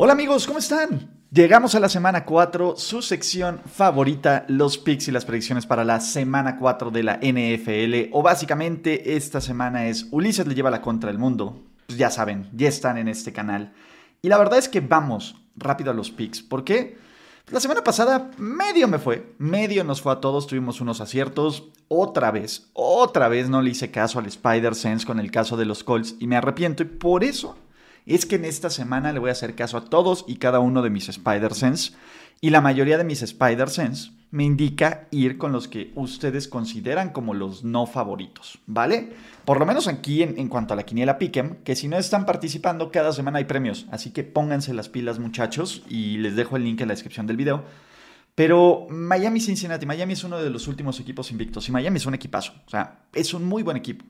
Hola amigos, ¿cómo están? Llegamos a la semana 4, su sección favorita, los picks y las predicciones para la semana 4 de la NFL. O básicamente esta semana es Ulises le lleva la contra el mundo. Pues ya saben, ya están en este canal. Y la verdad es que vamos rápido a los picks. ¿Por qué? Pues la semana pasada medio me fue, medio nos fue a todos, tuvimos unos aciertos. Otra vez, otra vez no le hice caso al Spider-Sense con el caso de los Colts y me arrepiento. Y por eso es que en esta semana le voy a hacer caso a todos y cada uno de mis Spider-Sense. Y la mayoría de mis Spider-Sense me indica ir con los que ustedes consideran como los no favoritos, ¿vale? Por lo menos aquí en, cuanto a la quiniela Pick'em, que si no están participando, cada semana hay premios. Así que pónganse las pilas, muchachos, y les dejo el link en la descripción del video. Pero Miami Cincinnati, Miami es uno de los últimos equipos invictos y Miami es un equipazo, o sea, es un muy buen equipo.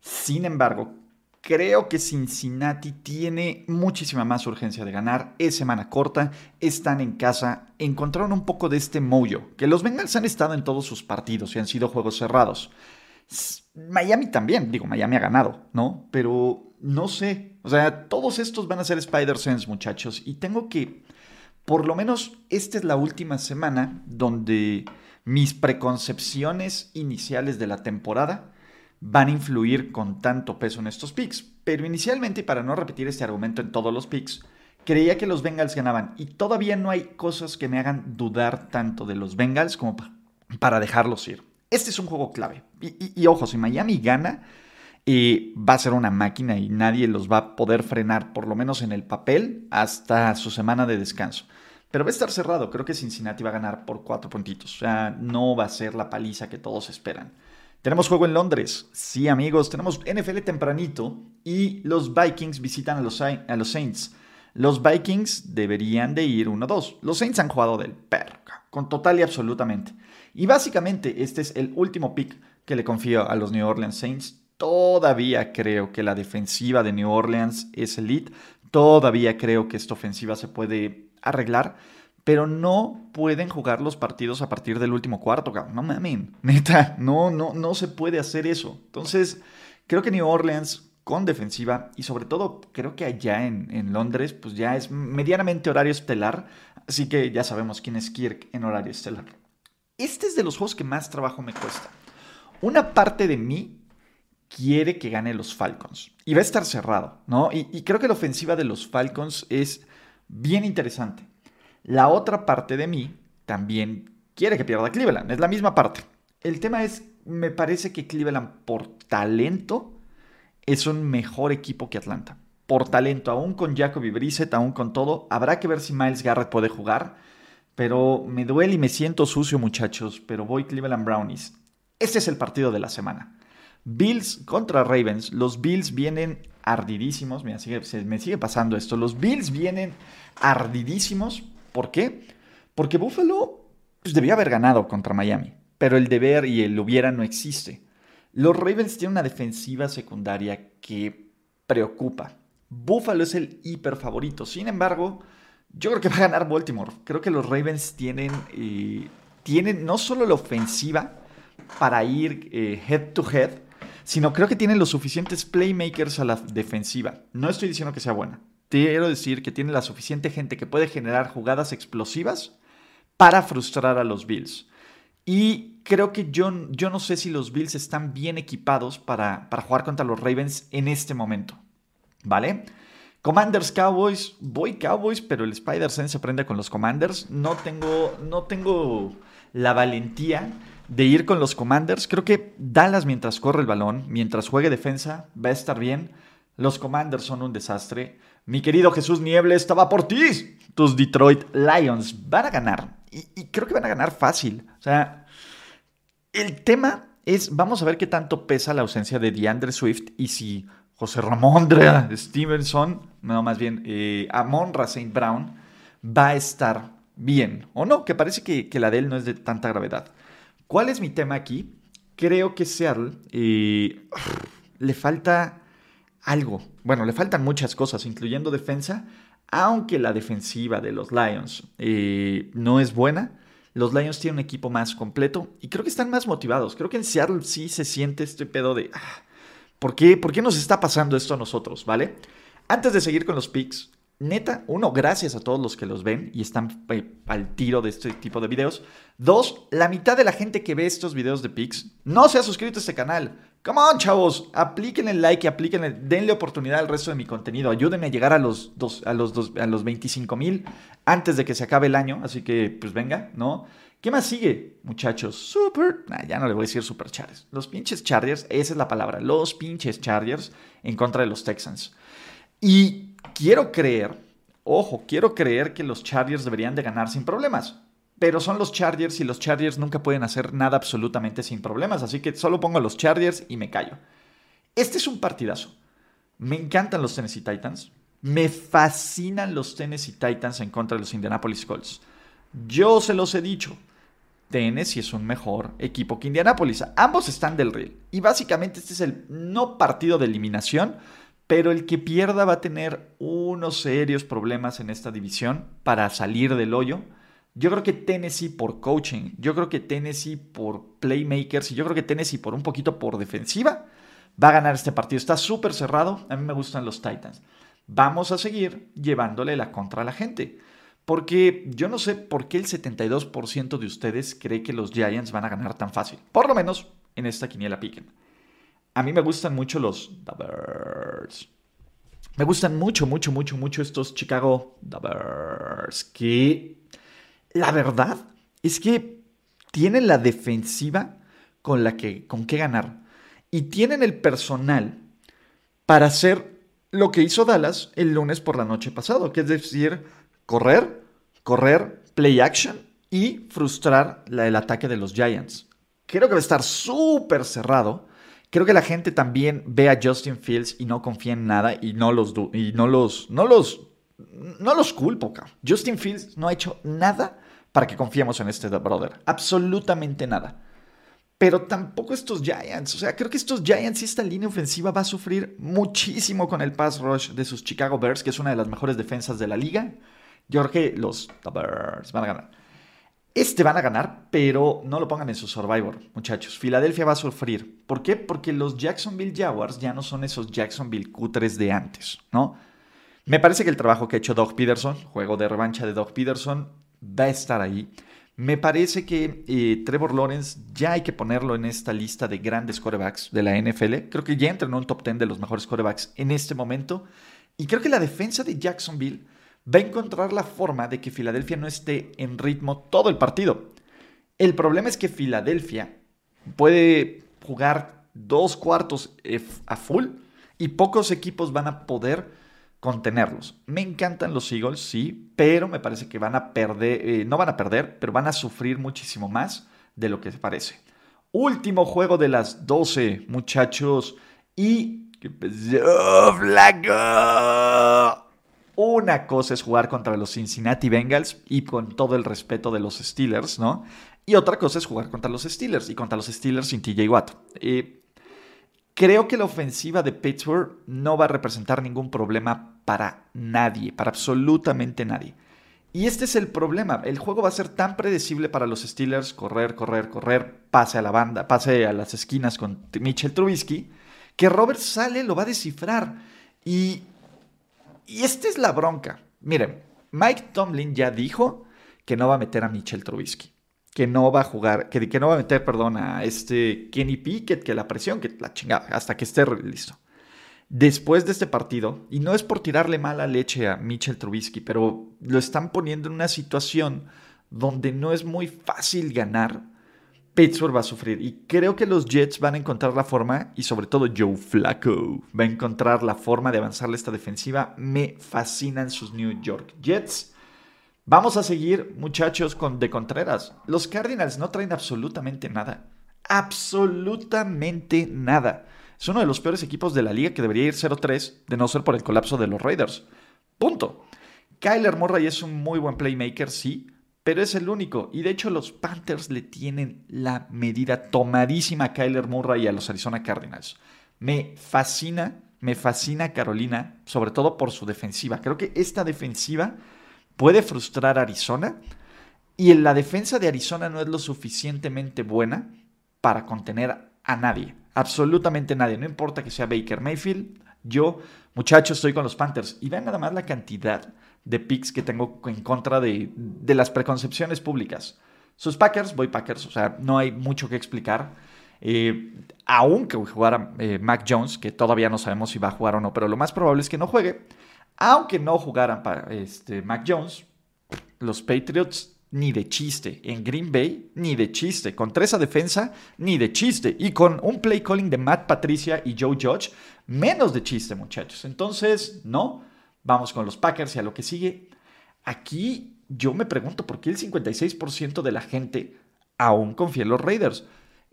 Sin embargo, Creo que Cincinnati tiene muchísima más urgencia de ganar. Es semana corta, están en casa, encontraron un poco de este moyo, que los Bengals han estado en todos sus partidos y han sido juegos cerrados. Miami también, digo, Miami ha ganado, ¿no? Pero no sé, o sea, todos estos van a ser Spider-Sense, muchachos, y tengo que, por lo menos, esta es la última semana donde mis preconcepciones iniciales de la temporada van a influir con tanto peso en estos picks. Pero inicialmente, para no repetir este argumento en todos los picks, creía que los Bengals ganaban y todavía no hay cosas que me hagan dudar tanto de los Bengals como para dejarlos ir. Este es un juego clave. Y, ojo, si Miami gana, eh, va a ser una máquina y nadie los va a poder frenar, por lo menos en el papel, hasta su semana de descanso. Pero va a estar cerrado. Creo que Cincinnati va a ganar por cuatro puntitos. O sea, no va a ser la paliza que todos esperan. Tenemos juego en Londres. Sí, amigos, tenemos NFL tempranito y los Vikings visitan a los, a los Saints. Los Vikings deberían de ir 1-2. Los Saints han jugado del perro, con total y absolutamente. Y básicamente este es el último pick que le confío a los New Orleans Saints. Todavía creo que la defensiva de New Orleans es elite. Todavía creo que esta ofensiva se puede arreglar pero no pueden jugar los partidos a partir del último cuarto. No mamen, neta, no, no, no se puede hacer eso. Entonces, creo que New Orleans con defensiva y sobre todo creo que allá en, Londres pues ya es medianamente horario estelar, así que ya sabemos quién es Kirk en horario estelar. Este es de los juegos que más trabajo me cuesta. Una parte de mí quiere que gane los Falcons y va a estar cerrado, ¿no? y creo que la ofensiva de los Falcons es bien interesante. La otra parte de mí también quiere que pierda Cleveland. Es la misma parte. El tema es, me parece que Cleveland por talento es un mejor equipo que Atlanta. Por talento, aún con Jacoby Brissett, aún con todo. Habrá que ver si Miles Garrett puede jugar. Pero me duele y me siento sucio, muchachos. Pero voy Cleveland Brownies. Este es el partido de la semana. Bills contra Ravens. Los Bills vienen ardidísimos. me sigue pasando esto. Los Bills vienen ardidísimos ¿Por qué? Porque Buffalo pues, debía haber ganado contra Miami, pero el deber y el hubiera no existe. Los Ravens tienen una defensiva secundaria que preocupa. Buffalo es el hiper favorito. Sin embargo, yo creo que va a ganar Baltimore. Creo que los Ravens tienen, eh, tienen no solo la ofensiva para ir eh, head to head, sino creo que tienen los suficientes playmakers a la defensiva. No estoy diciendo que sea buena, quiero decir que tiene la suficiente gente que puede generar jugadas explosivas para frustrar a los Bills. Y creo que yo, yo no sé si los Bills están bien equipados para, para jugar contra los Ravens en este momento. ¿Vale? Commanders Cowboys, voy Cowboys, pero el Spider-Sense se prende con los Commanders. No tengo, no tengo la valentía de ir con los Commanders. Creo que Dallas mientras corre el balón, mientras juegue defensa, va a estar bien. Los Commanders son un desastre. Mi querido Jesús Nieble, estaba por ti. Tus Detroit Lions van a ganar. Y, creo que van a ganar fácil. O sea, el tema es, vamos a ver qué tanto pesa la ausencia de DeAndre Swift y si José Ramondre Stevenson, no más bien eh, Amonra St. Brown, va a estar bien. O no, que parece que, la de él no es de tanta gravedad. ¿Cuál es mi tema aquí? Creo que Seattle eh, le falta algo. Bueno, le faltan muchas cosas, incluyendo defensa, aunque la defensiva de los Lions eh, no es buena. Los Lions tienen un equipo más completo y creo que están más motivados. Creo que en Seattle sí se siente este pedo de... Ah, ¿por, qué, ¿Por qué nos está pasando esto a nosotros? ¿Vale? Antes de seguir con los picks, neta, uno, gracias a todos los que los ven y están eh, al tiro de este tipo de videos. Dos, la mitad de la gente que ve estos videos de picks no se ha suscrito a este canal. Come on, chavos, apliquen el like y apliquen denle oportunidad al resto de mi contenido. Ayúdenme a llegar a los, dos, a los, dos, a los 25 mil antes de que se acabe el año. Así que, pues venga, ¿no? ¿Qué más sigue, muchachos? Super. ya no le voy a decir super Chargers. Los pinches Chargers, esa es la palabra. Los pinches Chargers en contra de los Texans. Y quiero creer, ojo, quiero creer que los Chargers deberían de ganar sin problemas pero son los Chargers y los Chargers nunca pueden hacer nada absolutamente sin problemas, así que solo pongo los Chargers y me callo. Este es un partidazo. Me encantan los Tennessee Titans. Me fascinan los Tennessee Titans en contra de los Indianapolis Colts. Yo se los he dicho. Tennessee es un mejor equipo que Indianapolis. Ambos están del riel. Y básicamente este es el no partido de eliminación, pero el que pierda va a tener unos serios problemas en esta división para salir del hoyo. Yo creo que Tennessee por coaching, yo creo que Tennessee por playmakers y yo creo que Tennessee por un poquito por defensiva va a ganar este partido. Está súper cerrado, a mí me gustan los Titans. Vamos a seguir llevándole la contra a la gente. Porque yo no sé por qué el 72% de ustedes cree que los Giants van a ganar tan fácil. Por lo menos en esta quiniela piquen. A mí me gustan mucho los Bears. Me gustan mucho, mucho, mucho, mucho estos Chicago Bears. Que la verdad es que tienen la defensiva con la que con qué ganar y tienen el personal para hacer lo que hizo Dallas el lunes por la noche pasado, que es decir, correr, correr, play action y frustrar el ataque de los Giants. Creo que va a estar súper cerrado. Creo que la gente también ve a Justin Fields y no confía en nada y no los y no los no los no los culpo, Justin Fields no ha hecho nada para que confiemos en este brother. Absolutamente nada. Pero tampoco estos Giants. O sea, creo que estos Giants y esta línea ofensiva va a sufrir muchísimo con el pass rush de sus Chicago Bears, que es una de las mejores defensas de la liga. Yo creo que los Bears van a ganar. Este van a ganar, pero no lo pongan en su Survivor, muchachos. Filadelfia va a sufrir. ¿Por qué? Porque los Jacksonville Jaguars ya no son esos Jacksonville cutres de antes, ¿no? Me parece que el trabajo que ha hecho Doug Peterson, juego de revancha de Doug Peterson, va a estar ahí. Me parece que eh, Trevor Lawrence ya hay que ponerlo en esta lista de grandes corebacks de la NFL. Creo que ya entra en un top 10 de los mejores corebacks en este momento. Y creo que la defensa de Jacksonville va a encontrar la forma de que Filadelfia no esté en ritmo todo el partido. El problema es que Filadelfia puede jugar dos cuartos a full y pocos equipos van a poder contenerlos. Me encantan los Eagles, sí, pero me parece que van a perder, eh, no van a perder, pero van a sufrir muchísimo más de lo que parece. Último juego de las 12, muchachos. Y... Una cosa es jugar contra los Cincinnati Bengals y con todo el respeto de los Steelers, ¿no? Y otra cosa es jugar contra los Steelers y contra los Steelers sin TJ Watt. Eh, Creo que la ofensiva de Pittsburgh no va a representar ningún problema para nadie, para absolutamente nadie. Y este es el problema. El juego va a ser tan predecible para los Steelers, correr, correr, correr, pase a la banda, pase a las esquinas con Mitchell Trubisky, que Robert sale, lo va a descifrar. Y, y esta es la bronca. Miren, Mike Tomlin ya dijo que no va a meter a Mitchell Trubisky que no va a jugar, que, que no va a meter, perdón, a este Kenny Pickett, que la presión, que la chingada, hasta que esté listo. Después de este partido, y no es por tirarle mala leche a Mitchell Trubisky, pero lo están poniendo en una situación donde no es muy fácil ganar, Pittsburgh va a sufrir. Y creo que los Jets van a encontrar la forma, y sobre todo Joe Flacco va a encontrar la forma de avanzarle esta defensiva. Me fascinan sus New York Jets. Vamos a seguir, muchachos, con de Contreras. Los Cardinals no traen absolutamente nada. Absolutamente nada. Es uno de los peores equipos de la liga que debería ir 0-3 de no ser por el colapso de los Raiders. Punto. Kyler Murray es un muy buen playmaker, sí, pero es el único. Y de hecho los Panthers le tienen la medida tomadísima a Kyler Murray y a los Arizona Cardinals. Me fascina, me fascina Carolina, sobre todo por su defensiva. Creo que esta defensiva puede frustrar a Arizona y la defensa de Arizona no es lo suficientemente buena para contener a nadie. Absolutamente nadie. No importa que sea Baker Mayfield. Yo, muchachos, estoy con los Panthers. Y vean nada más la cantidad de picks que tengo en contra de, las preconcepciones públicas. Sus Packers, voy Packers. O sea, no hay mucho que explicar. Eh, aunque jugara eh, Mac Jones, que todavía no sabemos si va a jugar o no, pero lo más probable es que no juegue. Aunque no jugaran para este, Mac Jones, los Patriots ni de chiste. En Green Bay, ni de chiste. Con tres defensa, ni de chiste. Y con un play calling de Matt Patricia y Joe Judge, menos de chiste, muchachos. Entonces, no. Vamos con los Packers y a lo que sigue. Aquí yo me pregunto por qué el 56% de la gente aún confía en los Raiders.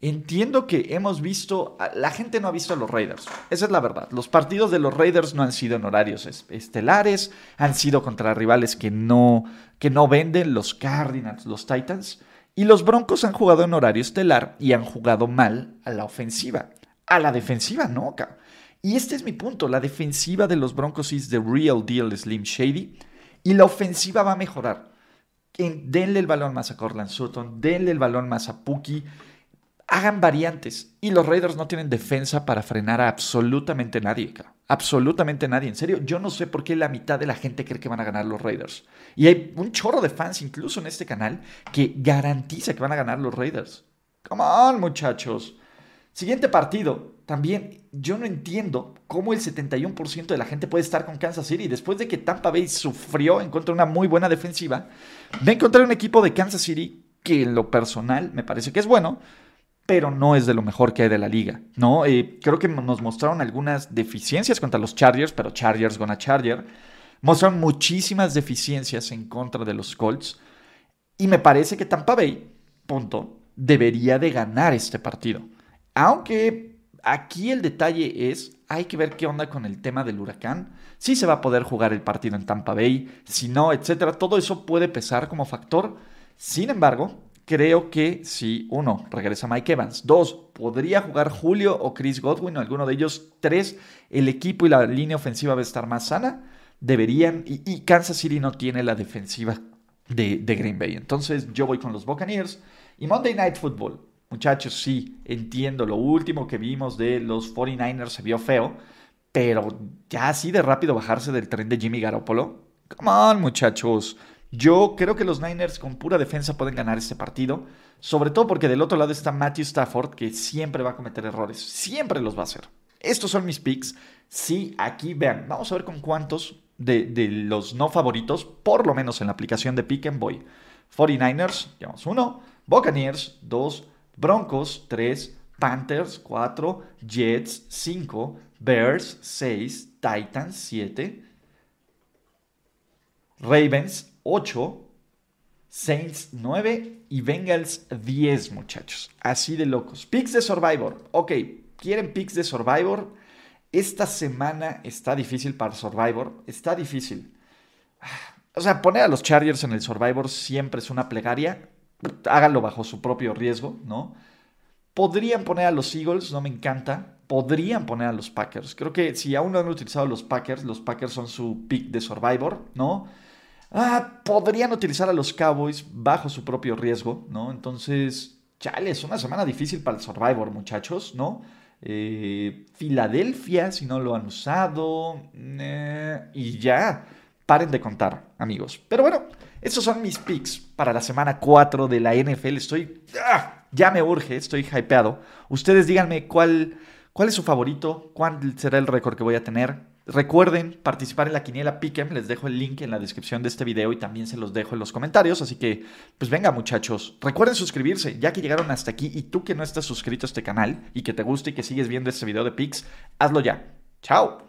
Entiendo que hemos visto, la gente no ha visto a los Raiders, esa es la verdad. Los partidos de los Raiders no han sido en horarios estelares, han sido contra rivales que no, que no venden, los Cardinals, los Titans, y los Broncos han jugado en horario estelar y han jugado mal a la ofensiva. A la defensiva no, Y este es mi punto, la defensiva de los Broncos es the real deal Slim Shady, y la ofensiva va a mejorar. Denle el balón más a Cortland Sutton, denle el balón más a Puki hagan variantes. Y los Raiders no tienen defensa para frenar a absolutamente nadie, Absolutamente nadie. En serio, yo no sé por qué la mitad de la gente cree que van a ganar los Raiders. Y hay un chorro de fans, incluso en este canal, que garantiza que van a ganar los Raiders. Come on, muchachos. Siguiente partido. También yo no entiendo cómo el 71% de la gente puede estar con Kansas City después de que Tampa Bay sufrió en contra de una muy buena defensiva. De encontrar un equipo de Kansas City que en lo personal me parece que es bueno, pero no es de lo mejor que hay de la liga, ¿no? Eh, creo que nos mostraron algunas deficiencias contra los Chargers, pero Chargers gonna Charger. Mostraron muchísimas deficiencias en contra de los Colts. Y me parece que Tampa Bay, punto, debería de ganar este partido. Aunque aquí el detalle es, hay que ver qué onda con el tema del huracán. Si se va a poder jugar el partido en Tampa Bay, si no, etcétera. Todo eso puede pesar como factor. Sin embargo, creo que si, uno, regresa Mike Evans. Dos, podría jugar Julio o Chris Godwin o alguno de ellos. Tres, el equipo y la línea ofensiva va a estar más sana. Deberían, y, Kansas City no tiene la defensiva de, de, Green Bay. Entonces yo voy con los Buccaneers. Y Monday Night Football. Muchachos, sí, entiendo. Lo último que vimos de los 49ers se vio feo. Pero ya así de rápido bajarse del tren de Jimmy Garoppolo. Come on, muchachos. Yo creo que los Niners con pura defensa pueden ganar este partido, sobre todo porque del otro lado está Matthew Stafford, que siempre va a cometer errores, siempre los va a hacer. Estos son mis picks. Sí, aquí vean, vamos a ver con cuántos de, los no favoritos, por lo menos en la aplicación de Pick and Boy. 49ers, llevamos uno, Buccaneers, dos, Broncos, tres, Panthers, cuatro, Jets, cinco, Bears, seis, Titans, siete, Ravens, 8, Saints 9 y Bengals 10, muchachos. Así de locos. Picks de Survivor. Ok, ¿quieren picks de Survivor? Esta semana está difícil para Survivor. Está difícil. O sea, poner a los Chargers en el Survivor siempre es una plegaria. Háganlo bajo su propio riesgo, ¿no? Podrían poner a los Eagles, no me encanta. Podrían poner a los Packers. Creo que si aún no han utilizado los Packers, los Packers son su pick de Survivor, ¿no? ah, podrían utilizar a los Cowboys bajo su propio riesgo, ¿no? Entonces, chale, es una semana difícil para el Survivor, muchachos, ¿no? Eh, Filadelfia, si no lo han usado, eh, y ya, paren de contar, amigos. Pero bueno, esos son mis picks para la semana 4 de la NFL. Estoy, ¡ah! ya me urge, estoy hypeado. Ustedes díganme cuál, cuál es su favorito, cuál será el récord que voy a tener. Recuerden participar en la quiniela Pick'em, les dejo el link en la descripción de este video y también se los dejo en los comentarios, así que pues venga muchachos, recuerden suscribirse, ya que llegaron hasta aquí y tú que no estás suscrito a este canal y que te gusta y que sigues viendo este video de Pix, hazlo ya. Chao.